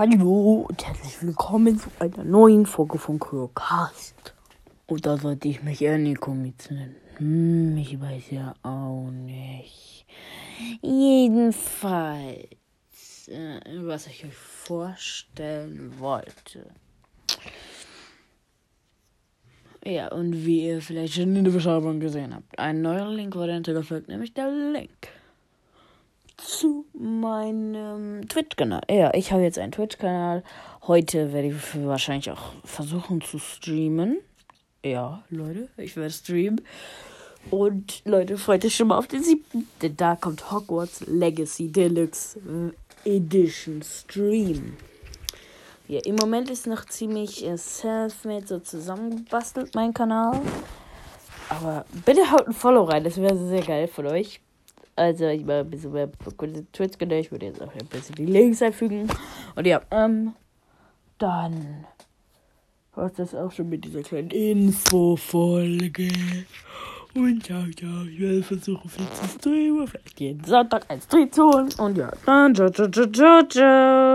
Hallo und herzlich willkommen zu einer neuen Folge von Cast. Und da sollte ich mich eher Nikomitz nennen. Hm, ich weiß ja auch nicht. Jedenfalls, äh, was ich euch vorstellen wollte. Ja, und wie ihr vielleicht schon in der Beschreibung gesehen habt, ein neuer Link wurde hintergefügt, nämlich der Link meinem Twitch-Kanal. Ja, ich habe jetzt einen Twitch-Kanal. Heute werde ich wahrscheinlich auch versuchen zu streamen. Ja, Leute, ich werde streamen. Und Leute, freut euch schon mal auf den siebten. Denn da kommt Hogwarts Legacy Deluxe Edition Stream. Ja, im Moment ist noch ziemlich äh, self-made so zusammengebastelt, mein Kanal. Aber bitte haut ein Follow rein, das wäre sehr geil von euch. Also ich mache ein bisschen mehr Twitch genau. Ich würde jetzt auch ein bisschen die Links einfügen. Und ja, ähm, dann war das auch schon mit dieser kleinen Info-Folge. Und ja, ja, ich werde versuchen, viel zu streamen. Vielleicht jeden Sonntag ein Stream zu holen. Und ja, dann ciao, ciao, ciao, ciao, ciao.